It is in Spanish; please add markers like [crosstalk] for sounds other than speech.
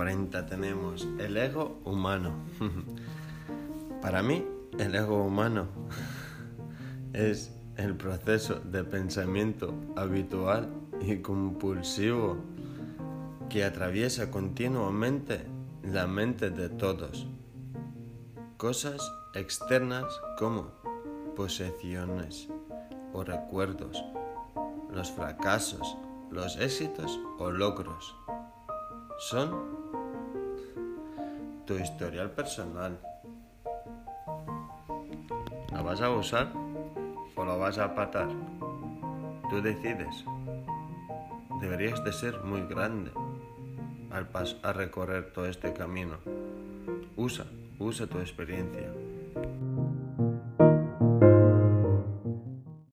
40 tenemos el ego humano. [laughs] Para mí, el ego humano [laughs] es el proceso de pensamiento habitual y compulsivo que atraviesa continuamente la mente de todos. Cosas externas como posesiones o recuerdos, los fracasos, los éxitos o logros. Son tu historial personal. ¿La vas a usar o la vas a patar? Tú decides. Deberías de ser muy grande al pas a recorrer todo este camino. Usa, usa tu experiencia.